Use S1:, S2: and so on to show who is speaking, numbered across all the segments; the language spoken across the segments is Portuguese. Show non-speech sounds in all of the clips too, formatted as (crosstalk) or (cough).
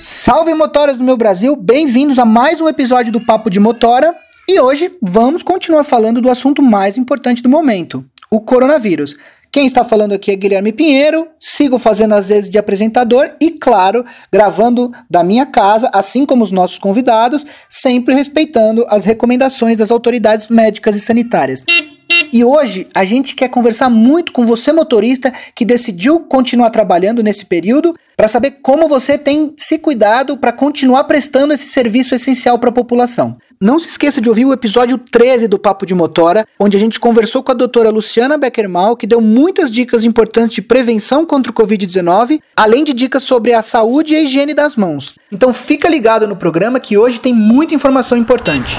S1: Salve motoras do meu Brasil, bem-vindos a mais um episódio do Papo de Motora. E hoje vamos continuar falando do assunto mais importante do momento, o coronavírus. Quem está falando aqui é Guilherme Pinheiro, sigo fazendo as vezes de apresentador e, claro, gravando da minha casa, assim como os nossos convidados, sempre respeitando as recomendações das autoridades médicas e sanitárias. E hoje a gente quer conversar muito com você, motorista, que decidiu continuar trabalhando nesse período, para saber como você tem se cuidado para continuar prestando esse serviço essencial para a população. Não se esqueça de ouvir o episódio 13 do Papo de Motora, onde a gente conversou com a doutora Luciana Beckermal, que deu muitas dicas importantes de prevenção contra o Covid-19, além de dicas sobre a saúde e a higiene das mãos. Então fica ligado no programa que hoje tem muita informação importante.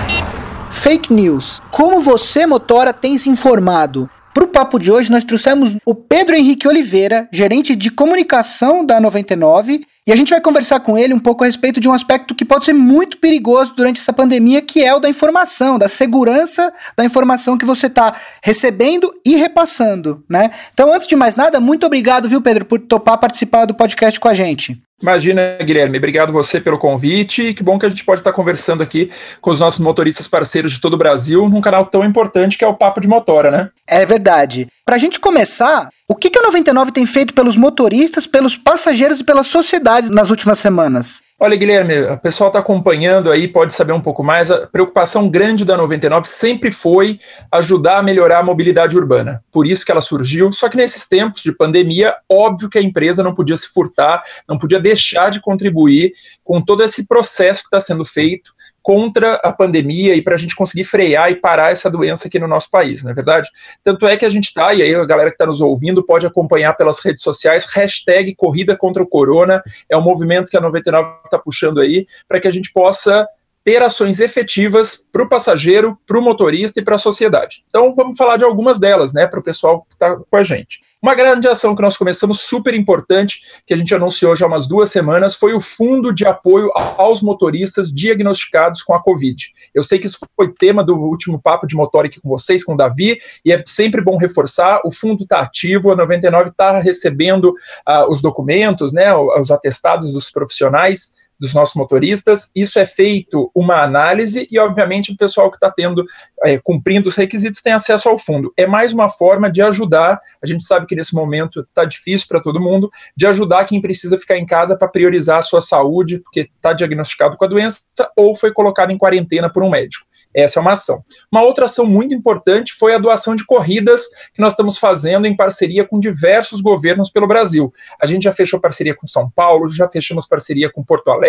S1: Fake news. Como você, motora, tem se informado? Para o papo de hoje, nós trouxemos o Pedro Henrique Oliveira, gerente de comunicação da 99, e a gente vai conversar com ele um pouco a respeito de um aspecto que pode ser muito perigoso durante essa pandemia, que é o da informação, da segurança da informação que você está recebendo e repassando, né? Então, antes de mais nada, muito obrigado, viu, Pedro, por topar participar do podcast com a gente.
S2: Imagina, Guilherme, obrigado você pelo convite. Que bom que a gente pode estar conversando aqui com os nossos motoristas parceiros de todo o Brasil num canal tão importante que é o Papo de Motora, né?
S1: É verdade. Para a gente começar, o que, que a 99 tem feito pelos motoristas, pelos passageiros e pelas sociedades nas últimas semanas?
S2: Olha, Guilherme, o pessoal está acompanhando aí, pode saber um pouco mais. A preocupação grande da 99 sempre foi ajudar a melhorar a mobilidade urbana. Por isso que ela surgiu. Só que nesses tempos de pandemia, óbvio que a empresa não podia se furtar, não podia deixar de contribuir com todo esse processo que está sendo feito contra a pandemia e para a gente conseguir frear e parar essa doença aqui no nosso país, não é verdade? Tanto é que a gente está, e aí a galera que está nos ouvindo pode acompanhar pelas redes sociais, hashtag Corrida contra o Corona, é um movimento que a 99 está puxando aí, para que a gente possa ter ações efetivas para o passageiro, para o motorista e para a sociedade. Então vamos falar de algumas delas, né, para o pessoal que está com a gente. Uma grande ação que nós começamos, super importante, que a gente anunciou já há umas duas semanas, foi o Fundo de Apoio aos Motoristas Diagnosticados com a Covid. Eu sei que isso foi tema do último papo de motor aqui com vocês, com o Davi, e é sempre bom reforçar: o fundo está ativo, a 99 está recebendo uh, os documentos, né, os atestados dos profissionais dos nossos motoristas. Isso é feito uma análise e, obviamente, o pessoal que está tendo, é, cumprindo os requisitos, tem acesso ao fundo. É mais uma forma de ajudar. A gente sabe que nesse momento está difícil para todo mundo, de ajudar quem precisa ficar em casa para priorizar a sua saúde, porque está diagnosticado com a doença ou foi colocado em quarentena por um médico. Essa é uma ação. Uma outra ação muito importante foi a doação de corridas que nós estamos fazendo em parceria com diversos governos pelo Brasil. A gente já fechou parceria com São Paulo, já fechamos parceria com Porto Alegre,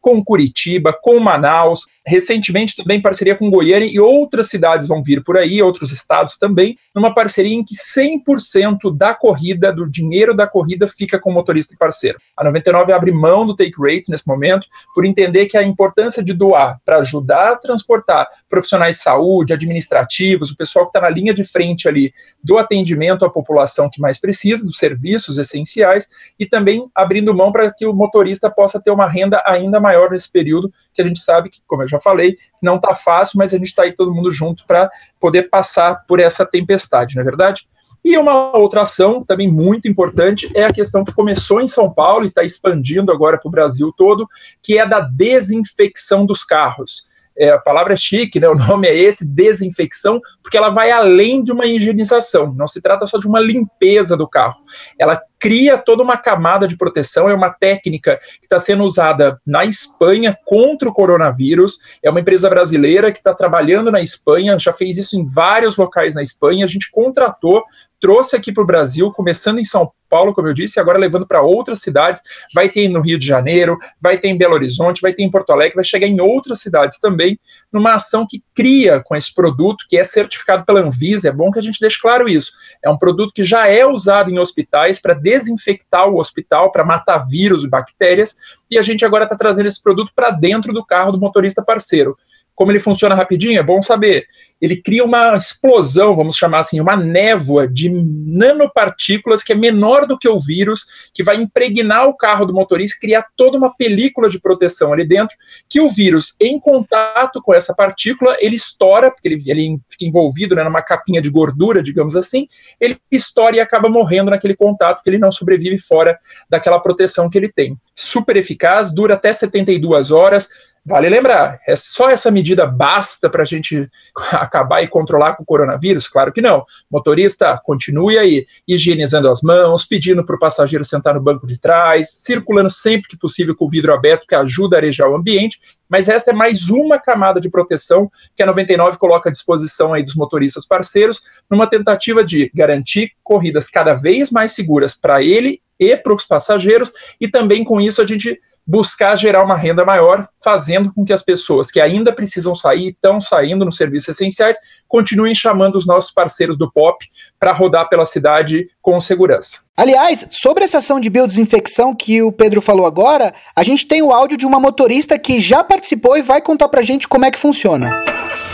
S2: com Curitiba, com Manaus, recentemente também parceria com Goiânia e outras cidades vão vir por aí, outros estados também, numa parceria em que 100% da corrida, do dinheiro da corrida, fica com o motorista e parceiro. A 99 abre mão do take rate nesse momento, por entender que a importância de doar para ajudar a transportar profissionais de saúde, administrativos, o pessoal que está na linha de frente ali do atendimento à população que mais precisa, dos serviços essenciais, e também abrindo mão para que o motorista possa ter uma renda ainda maior nesse período, que a gente sabe que, como eu já falei, não está fácil, mas a gente está aí todo mundo junto para poder passar por essa tempestade, não é verdade? E uma outra ação também muito importante é a questão que começou em São Paulo e está expandindo agora para o Brasil todo, que é da desinfecção dos carros é, a palavra é chique, né? O nome é esse, desinfecção, porque ela vai além de uma higienização. Não se trata só de uma limpeza do carro. Ela cria toda uma camada de proteção, é uma técnica que está sendo usada na Espanha contra o coronavírus. É uma empresa brasileira que está trabalhando na Espanha, já fez isso em vários locais na Espanha. A gente contratou, trouxe aqui para o Brasil, começando em São Paulo, como eu disse, e agora levando para outras cidades. Vai ter no Rio de Janeiro, vai ter em Belo Horizonte, vai ter em Porto Alegre, vai chegar em outras cidades também, numa ação que cria com esse produto, que é certificado pela Anvisa. É bom que a gente deixe claro isso. É um produto que já é usado em hospitais para desinfectar o hospital, para matar vírus e bactérias, e a gente agora está trazendo esse produto para dentro do carro do motorista parceiro Como ele funciona rapidinho, é bom saber. Ele cria uma explosão, vamos chamar assim, uma névoa de nanopartículas que é menor do que o vírus, que vai impregnar o carro do motorista, criar toda uma película de proteção ali dentro, que o vírus, em contato com essa partícula, ele estoura, porque ele, ele fica envolvido né, numa capinha de gordura, digamos assim, ele estoura e acaba morrendo naquele contato, porque ele não sobrevive fora daquela proteção que ele tem. Super eficaz, dura até 72 horas, Vale lembrar, é só essa medida basta para a gente (laughs) acabar e controlar com o coronavírus? Claro que não. Motorista, continue aí, higienizando as mãos, pedindo para o passageiro sentar no banco de trás, circulando sempre que possível com o vidro aberto, que ajuda a arejar o ambiente. Mas essa é mais uma camada de proteção que a 99 coloca à disposição aí dos motoristas parceiros, numa tentativa de garantir corridas cada vez mais seguras para ele e para os passageiros, e também com isso a gente buscar gerar uma renda maior, fazendo com que as pessoas que ainda precisam sair, estão saindo nos serviços essenciais, continuem chamando os nossos parceiros do POP para rodar pela cidade com segurança.
S1: Aliás, sobre essa ação de biodesinfecção que o Pedro falou agora, a gente tem o áudio de uma motorista que já participou e vai contar para a gente como é que funciona.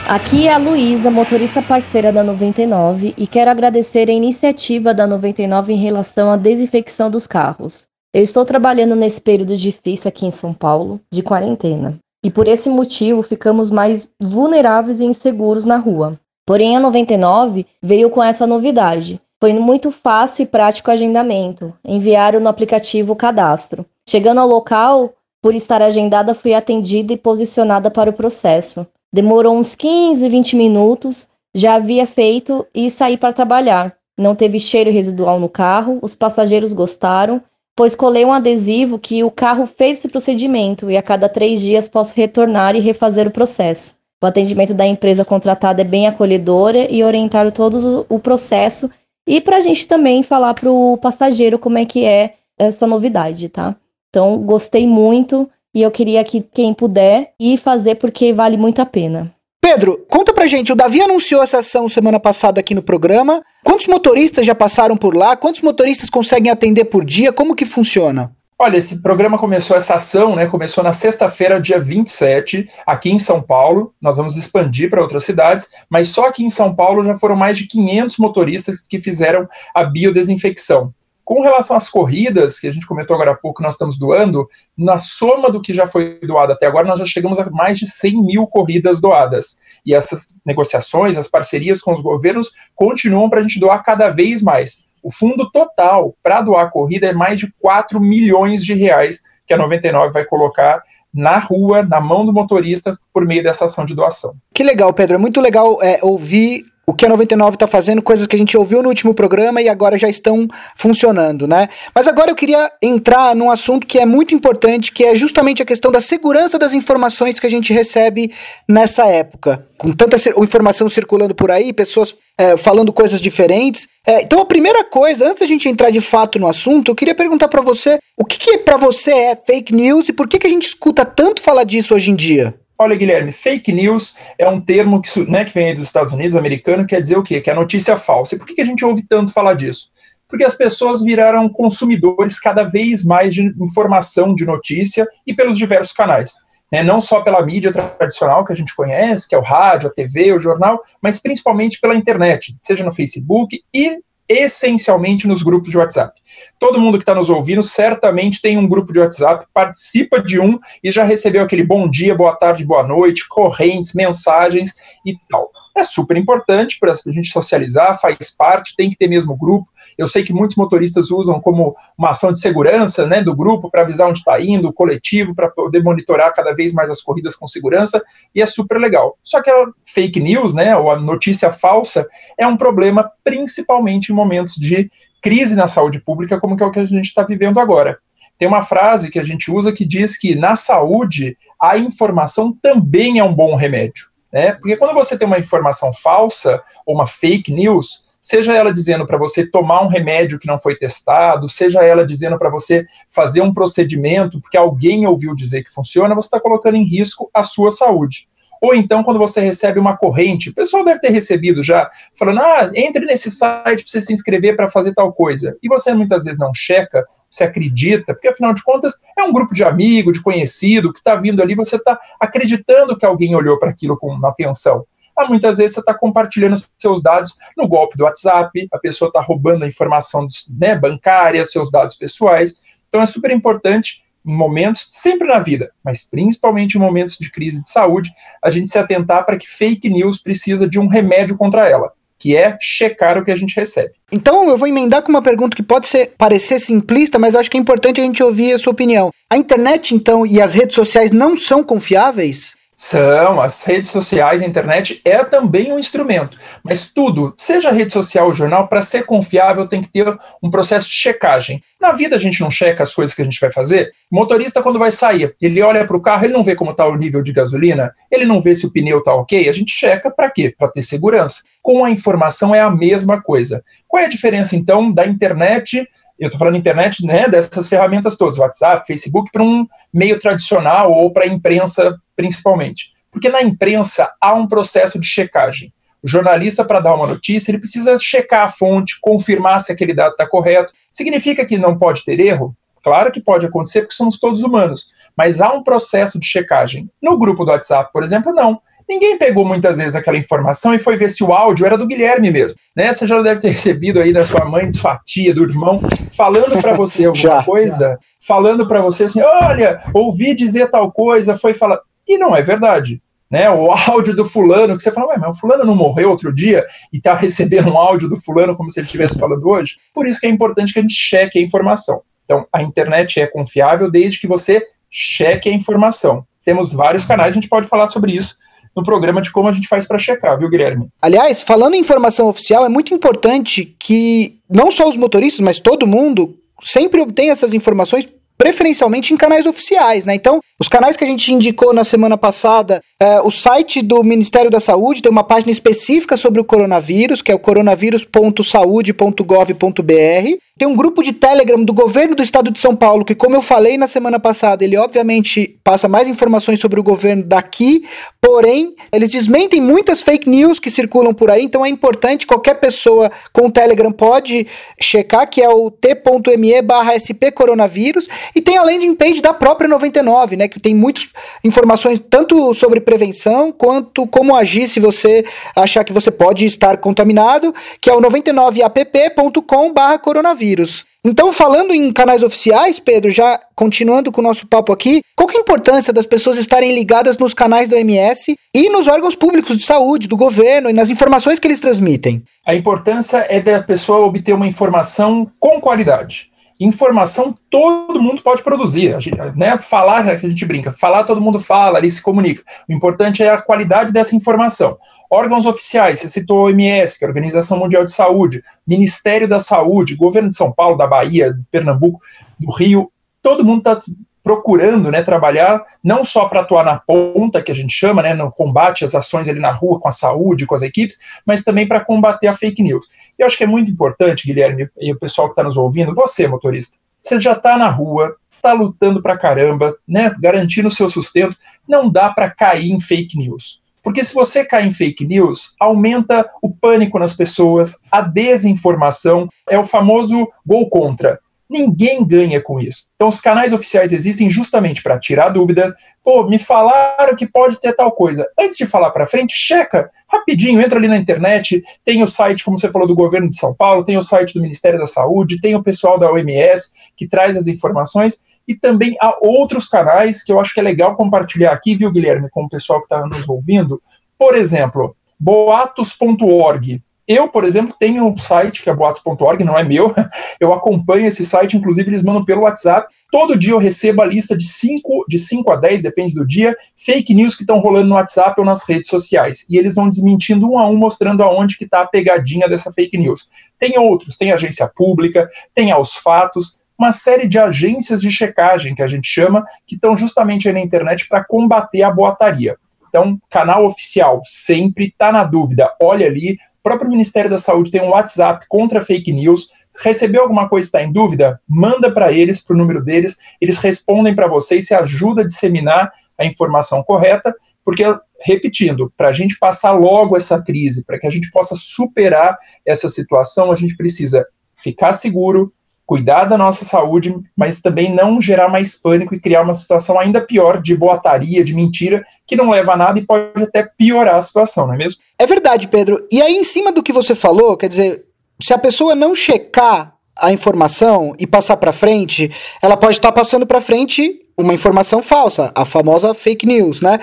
S3: Aqui é a Luísa, motorista parceira da 99, e quero agradecer a iniciativa da 99 em relação à desinfecção dos carros. Eu estou trabalhando nesse período difícil aqui em São Paulo, de quarentena, e por esse motivo ficamos mais vulneráveis e inseguros na rua. Porém, a 99 veio com essa novidade. Foi muito fácil e prático o agendamento. Enviaram no aplicativo o cadastro. Chegando ao local, por estar agendada, fui atendida e posicionada para o processo. Demorou uns 15, 20 minutos, já havia feito e saí para trabalhar. Não teve cheiro residual no carro, os passageiros gostaram, pois colei um adesivo que o carro fez esse procedimento e a cada três dias posso retornar e refazer o processo. O atendimento da empresa contratada é bem acolhedora e orientaram todo o processo e para a gente também falar para o passageiro como é que é essa novidade, tá? Então, gostei muito e eu queria que quem puder ir fazer porque vale muito a pena.
S1: Pedro, conta pra gente, o Davi anunciou essa ação semana passada aqui no programa. Quantos motoristas já passaram por lá? Quantos motoristas conseguem atender por dia? Como que funciona?
S2: Olha, esse programa começou, essa ação, né? Começou na sexta-feira, dia 27, aqui em São Paulo. Nós vamos expandir para outras cidades, mas só aqui em São Paulo já foram mais de 500 motoristas que fizeram a biodesinfecção. Com relação às corridas, que a gente comentou agora há pouco, nós estamos doando, na soma do que já foi doado até agora, nós já chegamos a mais de 100 mil corridas doadas. E essas negociações, as parcerias com os governos continuam para a gente doar cada vez mais. O fundo total para doar a corrida é mais de 4 milhões de reais que a 99 vai colocar na rua, na mão do motorista, por meio dessa ação de doação.
S1: Que legal, Pedro. É muito legal é, ouvir o que a 99 está fazendo, coisas que a gente ouviu no último programa e agora já estão funcionando, né? Mas agora eu queria entrar num assunto que é muito importante, que é justamente a questão da segurança das informações que a gente recebe nessa época. Com tanta informação circulando por aí, pessoas é, falando coisas diferentes. É, então, a primeira coisa, antes da gente entrar de fato no assunto, eu queria perguntar para você o que, que para você é fake news e por que, que a gente escuta tanto falar disso hoje em dia?
S2: Olha, Guilherme, fake news é um termo que, né, que vem dos Estados Unidos, americano, quer dizer o quê? Que é notícia falsa. E por que, a gente ouve tanto falar disso? Porque as pessoas viraram consumidores cada vez mais de informação, de notícia e pelos diversos canais. Né, não só pela mídia tradicional que a gente conhece, que é o rádio, a TV, o jornal, mas principalmente pela internet, seja no Facebook e essencialmente nos grupos de WhatsApp. Todo mundo que está nos ouvindo certamente tem um grupo de WhatsApp, participa de um e já recebeu aquele bom dia, boa tarde, boa noite, correntes, mensagens e tal. É super importante para a gente socializar, faz parte, tem que ter mesmo grupo. Eu sei que muitos motoristas usam como uma ação de segurança né, do grupo para avisar onde está indo, o coletivo, para poder monitorar cada vez mais as corridas com segurança, e é super legal. Só que a fake news, né, ou a notícia falsa, é um problema principalmente em momentos de crise na saúde pública, como que é o que a gente está vivendo agora. Tem uma frase que a gente usa que diz que na saúde a informação também é um bom remédio. Né? Porque quando você tem uma informação falsa ou uma fake news, seja ela dizendo para você tomar um remédio que não foi testado, seja ela dizendo para você fazer um procedimento porque alguém ouviu dizer que funciona, você está colocando em risco a sua saúde. Ou então, quando você recebe uma corrente, o pessoal deve ter recebido já, falando: ah, entre nesse site para você se inscrever para fazer tal coisa. E você muitas vezes não checa, você acredita, porque afinal de contas é um grupo de amigo, de conhecido que está vindo ali, você está acreditando que alguém olhou para aquilo com atenção. Ah, muitas vezes você está compartilhando seus dados no golpe do WhatsApp, a pessoa está roubando a informação né, bancária, seus dados pessoais. Então é super importante em momentos, sempre na vida, mas principalmente em momentos de crise de saúde, a gente se atentar para que fake news precisa de um remédio contra ela, que é checar o que a gente recebe.
S1: Então eu vou emendar com uma pergunta que pode ser, parecer simplista, mas eu acho que é importante a gente ouvir a sua opinião. A internet, então, e as redes sociais não são confiáveis?
S2: São, as redes sociais, a internet é também um instrumento, mas tudo, seja rede social ou jornal, para ser confiável tem que ter um processo de checagem. Na vida a gente não checa as coisas que a gente vai fazer. O motorista, quando vai sair, ele olha para o carro, ele não vê como está o nível de gasolina, ele não vê se o pneu está ok, a gente checa para quê? Para ter segurança. Com a informação é a mesma coisa. Qual é a diferença, então, da internet eu estou falando internet, né, dessas ferramentas todas, WhatsApp, Facebook, para um meio tradicional ou para a imprensa principalmente. Porque na imprensa há um processo de checagem. O jornalista, para dar uma notícia, ele precisa checar a fonte, confirmar se aquele dado está correto. Significa que não pode ter erro? Claro que pode acontecer, porque somos todos humanos, mas há um processo de checagem. No grupo do WhatsApp, por exemplo, não. Ninguém pegou muitas vezes aquela informação e foi ver se o áudio era do Guilherme mesmo. Né? Você já deve ter (laughs) recebido aí da sua mãe, de sua tia, do irmão, falando para você (laughs) alguma já, coisa, já. falando para você assim: olha, ouvi dizer tal coisa, foi falar. E não é verdade. Né, o áudio do fulano, que você fala, ué, mas o fulano não morreu outro dia e está recebendo um áudio do fulano como se ele estivesse falando hoje? Por isso que é importante que a gente cheque a informação. Então, a internet é confiável desde que você cheque a informação. Temos vários canais, a gente pode falar sobre isso no programa de como a gente faz para checar, viu, Guilherme?
S1: Aliás, falando em informação oficial, é muito importante que não só os motoristas, mas todo mundo sempre obtenha essas informações preferencialmente em canais oficiais, né? Então, os canais que a gente indicou na semana passada, é, o site do Ministério da Saúde tem uma página específica sobre o coronavírus, que é o coronavírus.saude.gov.br. Tem um grupo de Telegram do governo do estado de São Paulo, que, como eu falei na semana passada, ele obviamente passa mais informações sobre o governo daqui, porém, eles desmentem muitas fake news que circulam por aí, então é importante, qualquer pessoa com Telegram pode checar, que é o t.me barra coronavírus, e tem a landing page da própria 99, né, que tem muitas informações tanto sobre prevenção, quanto como agir se você achar que você pode estar contaminado, que é o 99app.com barra coronavírus vírus. Então, falando em canais oficiais, Pedro, já continuando com o nosso papo aqui, qual que é a importância das pessoas estarem ligadas nos canais do OMS e nos órgãos públicos de saúde, do governo e nas informações que eles transmitem?
S2: A importância é da pessoa obter uma informação com qualidade. Informação todo mundo pode produzir. A gente, né, falar, a gente brinca, falar todo mundo fala, ali se comunica. O importante é a qualidade dessa informação. Órgãos oficiais, você citou a OMS, que é a Organização Mundial de Saúde, Ministério da Saúde, Governo de São Paulo, da Bahia, de Pernambuco, do Rio, todo mundo está procurando né, trabalhar não só para atuar na ponta, que a gente chama, né, no combate às ações ali na rua, com a saúde, com as equipes, mas também para combater a fake news. E eu acho que é muito importante, Guilherme, e o pessoal que está nos ouvindo, você, motorista, você já está na rua, está lutando para caramba, né, garantindo o seu sustento, não dá para cair em fake news. Porque se você cair em fake news, aumenta o pânico nas pessoas, a desinformação, é o famoso gol contra. Ninguém ganha com isso. Então, os canais oficiais existem justamente para tirar dúvida. Pô, me falaram que pode ter tal coisa. Antes de falar para frente, checa rapidinho, entra ali na internet. Tem o site, como você falou, do governo de São Paulo, tem o site do Ministério da Saúde, tem o pessoal da OMS que traz as informações. E também há outros canais que eu acho que é legal compartilhar aqui, viu, Guilherme, com o pessoal que está nos ouvindo. Por exemplo, boatos.org eu, por exemplo, tenho um site que é boatos.org, não é meu. (laughs) Eu acompanho esse site, inclusive eles mandam pelo WhatsApp. Todo dia eu recebo a lista de 5 de cinco a 10, depende do dia, fake news que estão rolando no WhatsApp ou nas redes sociais. E eles vão desmentindo um a um, mostrando aonde que está a pegadinha dessa fake news. Tem outros, tem agência pública, tem aos fatos, uma série de agências de checagem que a gente chama, que estão justamente aí na internet para combater a boataria. Então, canal oficial, sempre está na dúvida, olha ali, próprio Ministério da Saúde tem um WhatsApp contra fake news. Recebeu alguma coisa está em dúvida, manda para eles, para o número deles, eles respondem para você e se ajuda a disseminar a informação correta, porque repetindo, para a gente passar logo essa crise, para que a gente possa superar essa situação, a gente precisa ficar seguro, cuidar da nossa saúde, mas também não gerar mais pânico e criar uma situação ainda pior de boataria, de mentira, que não leva a nada e pode até piorar a situação, não é mesmo?
S1: É verdade, Pedro. E aí, em cima do que você falou, quer dizer, se a pessoa não checar a informação e passar para frente, ela pode estar tá passando para frente uma informação falsa, a famosa fake news, né?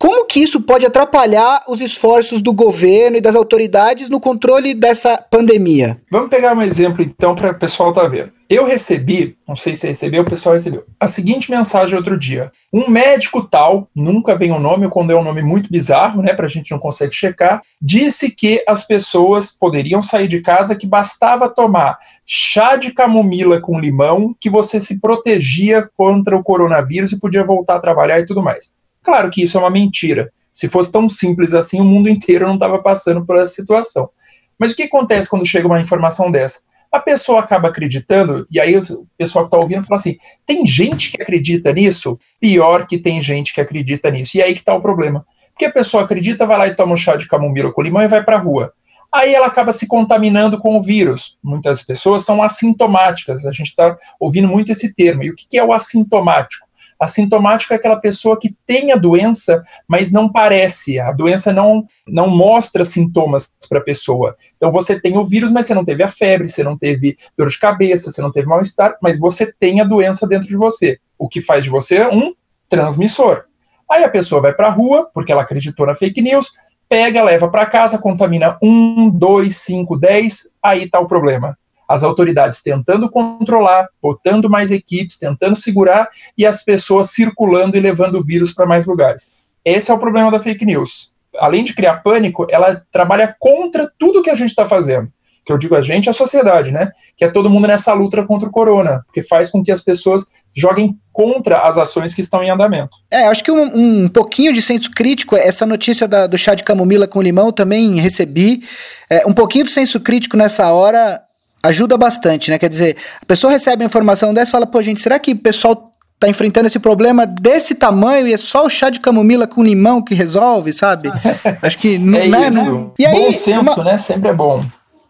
S1: Como que isso pode atrapalhar os esforços do governo e das autoridades no controle dessa pandemia?
S2: Vamos pegar um exemplo então para o pessoal tá vendo. Eu recebi, não sei se recebeu, o pessoal recebeu, a seguinte mensagem outro dia. Um médico tal, nunca vem o um nome, quando é um nome muito bizarro, né, para a gente não consegue checar, disse que as pessoas poderiam sair de casa que bastava tomar chá de camomila com limão, que você se protegia contra o coronavírus e podia voltar a trabalhar e tudo mais. Claro que isso é uma mentira. Se fosse tão simples assim, o mundo inteiro não estava passando por essa situação. Mas o que acontece quando chega uma informação dessa? A pessoa acaba acreditando, e aí o pessoal que está ouvindo fala assim: tem gente que acredita nisso? Pior que tem gente que acredita nisso. E aí que está o problema. Porque a pessoa acredita, vai lá e toma um chá de camomila com limão e vai para a rua. Aí ela acaba se contaminando com o vírus. Muitas pessoas são assintomáticas, a gente está ouvindo muito esse termo. E o que é o assintomático? Assintomático é aquela pessoa que tem a doença, mas não parece, a doença não, não mostra sintomas para a pessoa. Então você tem o vírus, mas você não teve a febre, você não teve dor de cabeça, você não teve mal-estar, mas você tem a doença dentro de você. O que faz de você um transmissor. Aí a pessoa vai para a rua, porque ela acreditou na fake news, pega, leva para casa, contamina um, dois, cinco, dez, aí está o problema as autoridades tentando controlar, botando mais equipes, tentando segurar e as pessoas circulando e levando o vírus para mais lugares. Esse é o problema da fake news. Além de criar pânico, ela trabalha contra tudo que a gente está fazendo. Que eu digo a gente, a sociedade, né? Que é todo mundo nessa luta contra o corona, porque faz com que as pessoas joguem contra as ações que estão em andamento.
S1: É, acho que um, um pouquinho de senso crítico, essa notícia da, do chá de camomila com limão também recebi. É, um pouquinho de senso crítico nessa hora ajuda bastante, né? Quer dizer, a pessoa recebe a informação dessa e fala, pô, gente, será que o pessoal tá enfrentando esse problema desse tamanho e é só o chá de camomila com limão que resolve, sabe? (laughs)
S2: Acho que não é né, isso. E aí, bom senso, uma... né? Sempre é bom.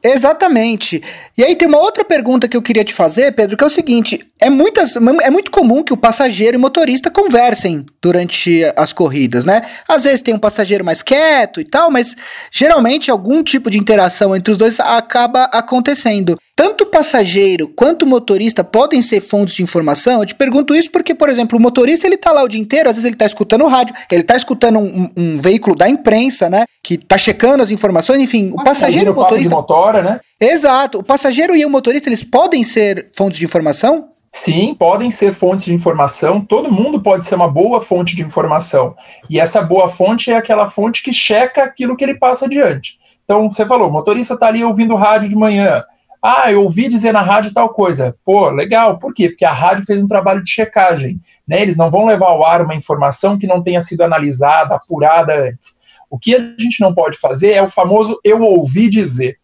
S1: Exatamente. E aí tem uma outra pergunta que eu queria te fazer, Pedro, que é o seguinte: é, muitas, é muito comum que o passageiro e o motorista conversem durante as corridas, né? Às vezes tem um passageiro mais quieto e tal, mas geralmente algum tipo de interação entre os dois acaba acontecendo. Tanto o passageiro quanto o motorista podem ser fontes de informação. Eu te pergunto isso porque, por exemplo, o motorista ele tá lá o dia inteiro, às vezes ele tá escutando o rádio, ele tá escutando um, um veículo da imprensa, né? Que tá checando as informações, enfim, o passageiro e o motorista.
S2: Motora, né?
S1: Exato. O passageiro e o motorista, eles podem ser fontes de informação?
S2: Sim, podem ser fontes de informação, todo mundo pode ser uma boa fonte de informação. E essa boa fonte é aquela fonte que checa aquilo que ele passa adiante. Então, você falou, o motorista está ali ouvindo rádio de manhã, ah, eu ouvi dizer na rádio tal coisa. Pô, legal. Por quê? Porque a rádio fez um trabalho de checagem. Né? Eles não vão levar ao ar uma informação que não tenha sido analisada, apurada antes. O que a gente não pode fazer é o famoso eu ouvi dizer.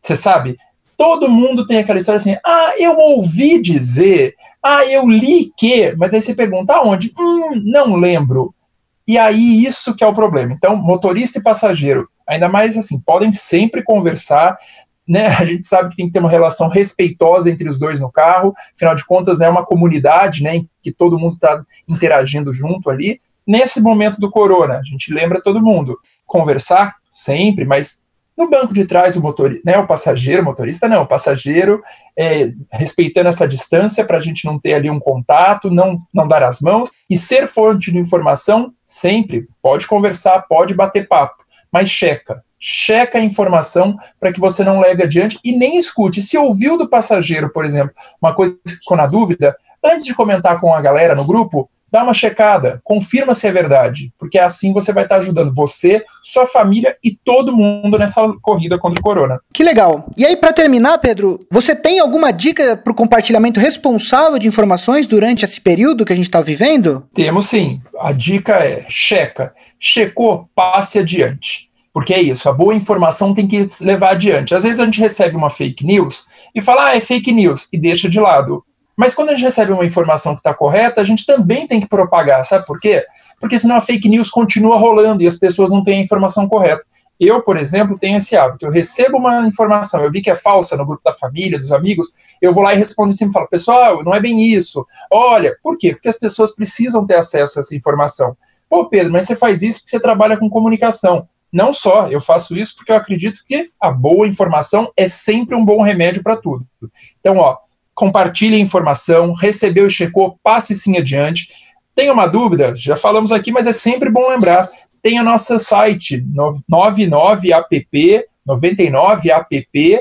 S2: Você sabe? Todo mundo tem aquela história assim: ah, eu ouvi dizer, ah, eu li que, mas aí você pergunta aonde? Hum, não lembro. E aí isso que é o problema. Então, motorista e passageiro, ainda mais assim, podem sempre conversar, né, a gente sabe que tem que ter uma relação respeitosa entre os dois no carro, afinal de contas é uma comunidade, né, em que todo mundo está interagindo junto ali. Nesse momento do corona, a gente lembra todo mundo, conversar sempre, mas no banco de trás o motorista, né, o passageiro, motorista não, o passageiro é, respeitando essa distância para a gente não ter ali um contato, não, não dar as mãos e ser fonte de informação sempre, pode conversar, pode bater papo, mas checa, checa a informação para que você não leve adiante e nem escute. Se ouviu do passageiro, por exemplo, uma coisa que ficou na dúvida, antes de comentar com a galera no grupo, dá uma checada, confirma se é verdade, porque assim você vai estar ajudando você, sua família e todo mundo nessa corrida contra o corona.
S1: Que legal. E aí para terminar, Pedro, você tem alguma dica para o compartilhamento responsável de informações durante esse período que a gente está vivendo?
S2: Temos sim. A dica é checa, checou, passe adiante. Porque é isso, a boa informação tem que levar adiante. Às vezes a gente recebe uma fake news e fala, ah, é fake news, e deixa de lado. Mas quando a gente recebe uma informação que está correta, a gente também tem que propagar, sabe por quê? Porque senão a fake news continua rolando e as pessoas não têm a informação correta. Eu, por exemplo, tenho esse hábito. Eu recebo uma informação, eu vi que é falsa no grupo da família, dos amigos, eu vou lá e respondo e falo, pessoal, não é bem isso. Olha, por quê? Porque as pessoas precisam ter acesso a essa informação. Pô, Pedro, mas você faz isso porque você trabalha com comunicação. Não só, eu faço isso porque eu acredito que a boa informação é sempre um bom remédio para tudo. Então, ó, compartilhe a informação, recebeu e checou, passe sim adiante. Tem uma dúvida? Já falamos aqui, mas é sempre bom lembrar. Tem o nosso site 99app, 99app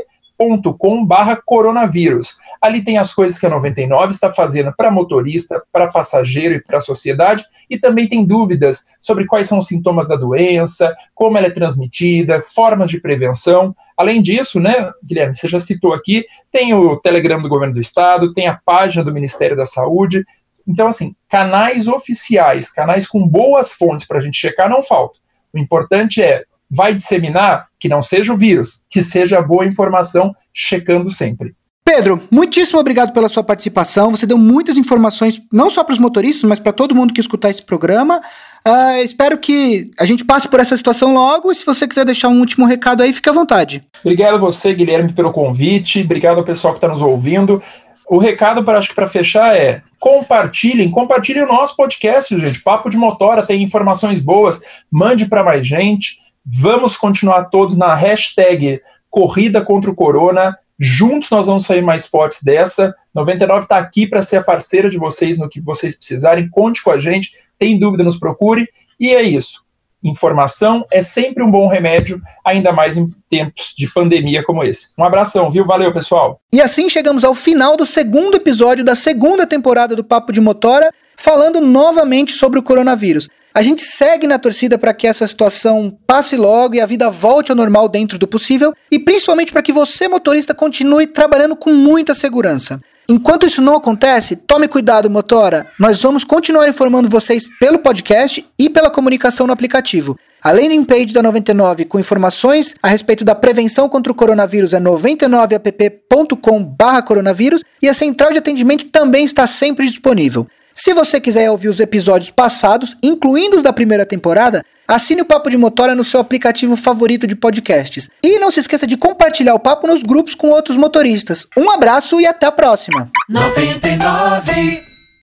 S2: com barra coronavírus. Ali tem as coisas que a 99 está fazendo para motorista, para passageiro e para a sociedade, e também tem dúvidas sobre quais são os sintomas da doença, como ela é transmitida, formas de prevenção. Além disso, né, Guilherme, você já citou aqui, tem o Telegram do Governo do Estado, tem a página do Ministério da Saúde. Então, assim, canais oficiais, canais com boas fontes para a gente checar não faltam. O importante é vai disseminar, que não seja o vírus, que seja a boa informação, checando sempre.
S1: Pedro, muitíssimo obrigado pela sua participação. Você deu muitas informações, não só para os motoristas, mas para todo mundo que escutar esse programa. Uh, espero que a gente passe por essa situação logo. E se você quiser deixar um último recado aí, fique à vontade.
S2: Obrigado a você, Guilherme, pelo convite. Obrigado ao pessoal que está nos ouvindo. O recado para acho que para fechar é compartilhem, compartilhem o nosso podcast, gente. Papo de Motora tem informações boas. Mande para mais gente. Vamos continuar todos na hashtag Corrida contra o Corona. Juntos nós vamos sair mais fortes dessa. 99 está aqui para ser a parceira de vocês no que vocês precisarem. Conte com a gente. Tem dúvida, nos procure. E é isso. Informação é sempre um bom remédio, ainda mais em tempos de pandemia como esse. Um abração, viu? Valeu, pessoal.
S1: E assim chegamos ao final do segundo episódio da segunda temporada do Papo de Motora, falando novamente sobre o coronavírus. A gente segue na torcida para que essa situação passe logo e a vida volte ao normal dentro do possível e principalmente para que você, motorista, continue trabalhando com muita segurança. Enquanto isso não acontece, tome cuidado, motora. Nós vamos continuar informando vocês pelo podcast e pela comunicação no aplicativo. A landing page da 99 com informações a respeito da prevenção contra o coronavírus é 99app.com/coronavírus e a central de atendimento também está sempre disponível. Se você quiser ouvir os episódios passados, incluindo os da primeira temporada, assine o Papo de Motora no seu aplicativo favorito de podcasts. E não se esqueça de compartilhar o papo nos grupos com outros motoristas. Um abraço e até a próxima. 99